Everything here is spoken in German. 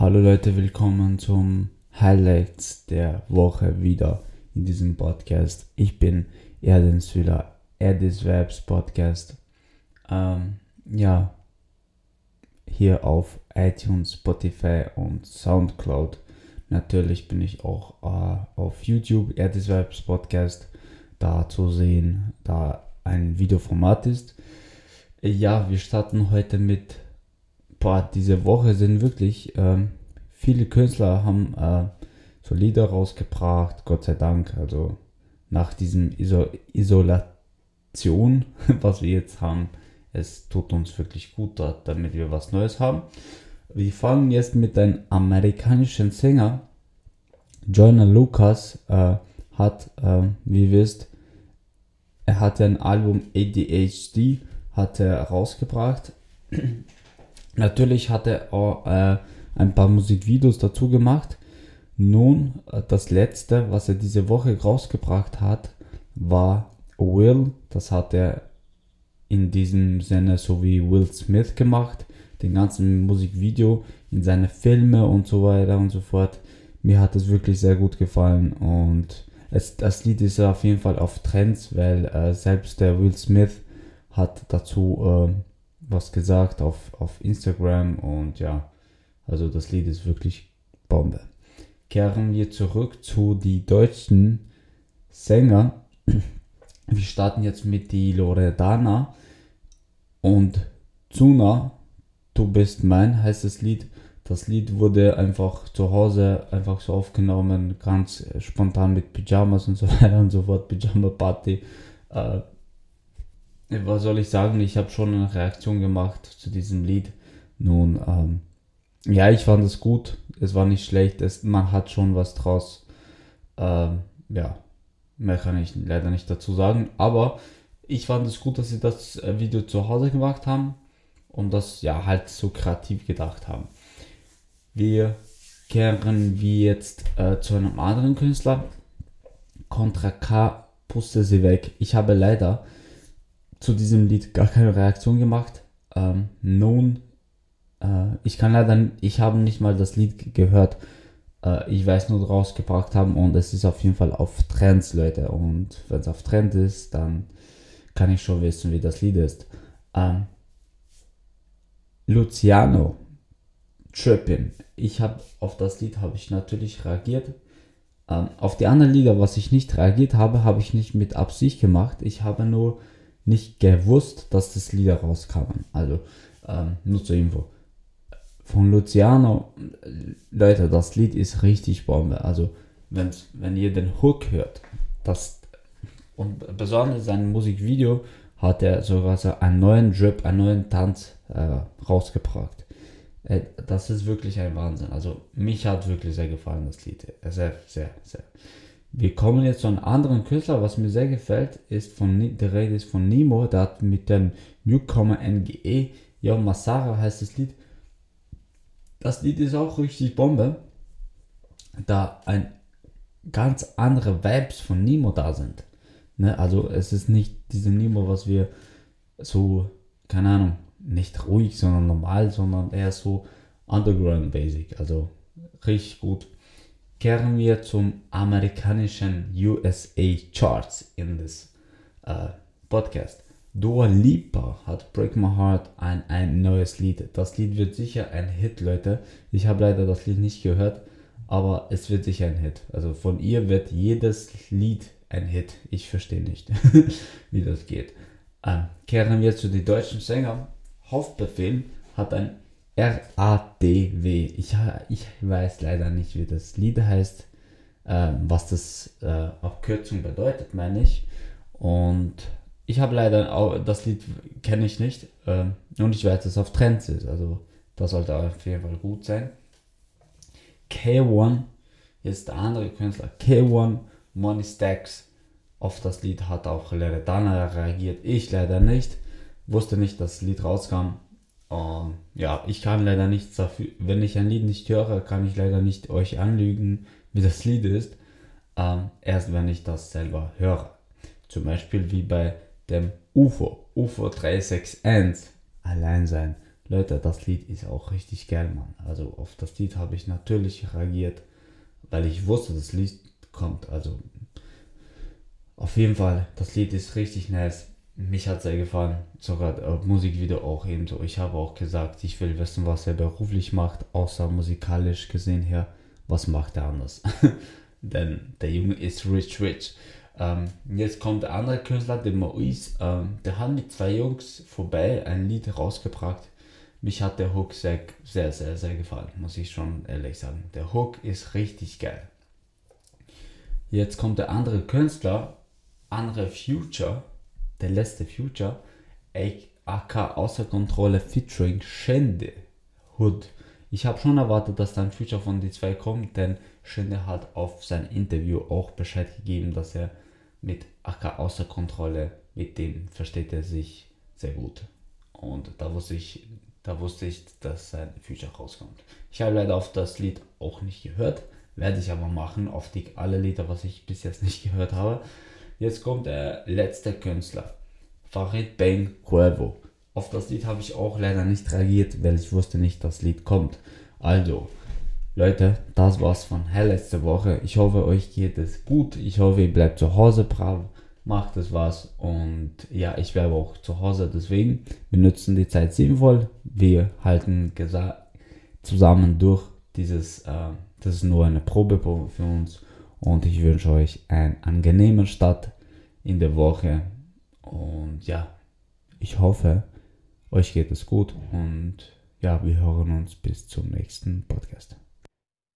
Hallo Leute, willkommen zum Highlights der Woche wieder in diesem Podcast. Ich bin Erden Süler, Erdis Webs Podcast. Ähm, ja, hier auf iTunes, Spotify und Soundcloud. Natürlich bin ich auch äh, auf YouTube, Erdis Webs Podcast, da zu sehen, da ein Videoformat ist. Ja, wir starten heute mit boah, diese Woche sind wirklich ähm, viele Künstler haben äh, so Lieder rausgebracht, Gott sei Dank. Also nach diesem Iso Isolation, was wir jetzt haben, es tut uns wirklich gut, damit wir was Neues haben. Wir fangen jetzt mit einem amerikanischen Sänger. Jonah Lucas äh, hat, äh, wie ihr wisst, er hat ein Album ADHD hat er rausgebracht. Natürlich hat er auch äh, ein paar Musikvideos dazu gemacht. Nun, äh, das letzte, was er diese Woche rausgebracht hat, war Will. Das hat er in diesem Sinne so wie Will Smith gemacht. Den ganzen Musikvideo in seine Filme und so weiter und so fort. Mir hat es wirklich sehr gut gefallen und es, das Lied ist auf jeden Fall auf Trends, weil äh, selbst der Will Smith hat dazu äh, was gesagt auf, auf Instagram und ja, also das Lied ist wirklich Bombe. Kehren wir zurück zu die deutschen Sänger. Wir starten jetzt mit die Loredana und Zuna, du bist mein, heißt das Lied. Das Lied wurde einfach zu Hause einfach so aufgenommen, ganz spontan mit Pyjamas und so weiter und so fort, Pyjama Party. Äh, was soll ich sagen? Ich habe schon eine Reaktion gemacht zu diesem Lied. Nun, ähm, ja, ich fand es gut. Es war nicht schlecht. Es, man hat schon was draus. Ähm, ja, mehr kann ich leider nicht dazu sagen. Aber ich fand es gut, dass sie das äh, Video zu Hause gemacht haben und das ja halt so kreativ gedacht haben. Wir kehren wie jetzt äh, zu einem anderen Künstler. Contra K puste sie weg. Ich habe leider zu diesem Lied gar keine Reaktion gemacht. Ähm, nun, äh, ich kann leider, ich habe nicht mal das Lied gehört. Äh, ich weiß nur rausgebracht haben und es ist auf jeden Fall auf Trends, Leute. Und wenn es auf Trend ist, dann kann ich schon wissen, wie das Lied ist. Ähm, Luciano, Trippin. Ich habe auf das Lied habe ich natürlich reagiert. Ähm, auf die anderen Lieder, was ich nicht reagiert habe, habe ich nicht mit Absicht gemacht. Ich habe nur nicht gewusst, dass das Lieder rauskamen. Also ähm, nur zur Info. Von Luciano, Leute, das Lied ist richtig Bombe. Also wenn, ihr den Hook hört, das und besonders sein Musikvideo hat er sogar so einen neuen Drip, einen neuen Tanz äh, rausgebracht. Äh, das ist wirklich ein Wahnsinn. Also mich hat wirklich sehr gefallen das Lied. Sehr, sehr, sehr. Wir kommen jetzt zu einem anderen Künstler, was mir sehr gefällt, ist von, der Rede ist von Nemo, der hat mit dem Newcomer NGE, ja, Masara heißt das Lied. Das Lied ist auch richtig Bombe, da ein ganz andere Vibes von Nemo da sind. Ne? Also es ist nicht diese Nemo, was wir so, keine Ahnung, nicht ruhig, sondern normal, sondern eher so underground basic. Also richtig gut kehren wir zum amerikanischen USA Charts in das äh, Podcast. Dua Lipa hat Break My Heart ein, ein neues Lied. Das Lied wird sicher ein Hit, Leute. Ich habe leider das Lied nicht gehört, aber es wird sicher ein Hit. Also von ihr wird jedes Lied ein Hit. Ich verstehe nicht, wie das geht. Ähm, kehren wir zu den deutschen Sängern. Hauptbefehl hat ein R-A-D-W. Ich, ich weiß leider nicht, wie das Lied heißt, äh, was das äh, Abkürzung bedeutet, meine ich. Und ich habe leider auch, das Lied kenne ich nicht äh, und ich weiß, dass es auf Trends ist. Also das sollte auf jeden Fall gut sein. K1 ist der andere Künstler. K1 Money Stacks auf das Lied hat auch Loredana reagiert. Ich leider nicht. Wusste nicht, dass das Lied rauskam. Um, ja, ich kann leider nichts dafür. Wenn ich ein Lied nicht höre, kann ich leider nicht euch anlügen, wie das Lied ist. Um, erst wenn ich das selber höre. Zum Beispiel wie bei dem UFO, UFO 361, Allein sein. Leute, das Lied ist auch richtig geil, Mann. Also auf das Lied habe ich natürlich reagiert, weil ich wusste, das Lied kommt. Also auf jeden Fall, das Lied ist richtig nice. Mich hat sehr gefallen. Sogar äh, Musikvideo auch ebenso. Ich habe auch gesagt, ich will wissen, was er beruflich macht, außer musikalisch gesehen her. Was macht er anders? Denn der Junge ist rich, rich. Ähm, jetzt kommt der andere Künstler, der Maurice. Ähm, der hat mit zwei Jungs vorbei ein Lied rausgebracht. Mich hat der Hook sehr, sehr, sehr, sehr gefallen, muss ich schon ehrlich sagen. Der Hook ist richtig geil. Jetzt kommt der andere Künstler, andere Future, der letzte Future, AK Außer Kontrolle featuring Schende Hood. Ich habe schon erwartet, dass da ein Future von die zwei kommt, denn Schende hat auf sein Interview auch Bescheid gegeben, dass er mit AK Außer Kontrolle, mit dem versteht er sich sehr gut. Und da wusste ich, da wusste ich, dass sein Future rauskommt. Ich habe leider auf das Lied auch nicht gehört, werde ich aber machen, auf die alle Lieder, was ich bis jetzt nicht gehört habe. Jetzt kommt der letzte Künstler, Farid Bang Cuervo. Auf das Lied habe ich auch leider nicht reagiert, weil ich wusste nicht, dass das Lied kommt. Also, Leute, das war's von letzte Woche. Ich hoffe, euch geht es gut. Ich hoffe, ihr bleibt zu Hause brav, macht es was. Und ja, ich bleibe auch zu Hause. Deswegen, wir nutzen die Zeit sinnvoll. Wir halten zusammen durch. Dieses, äh, das ist nur eine Probe für uns. Und ich wünsche euch einen angenehmen Start in der Woche. Und ja, ich hoffe, euch geht es gut. Und ja, wir hören uns bis zum nächsten Podcast.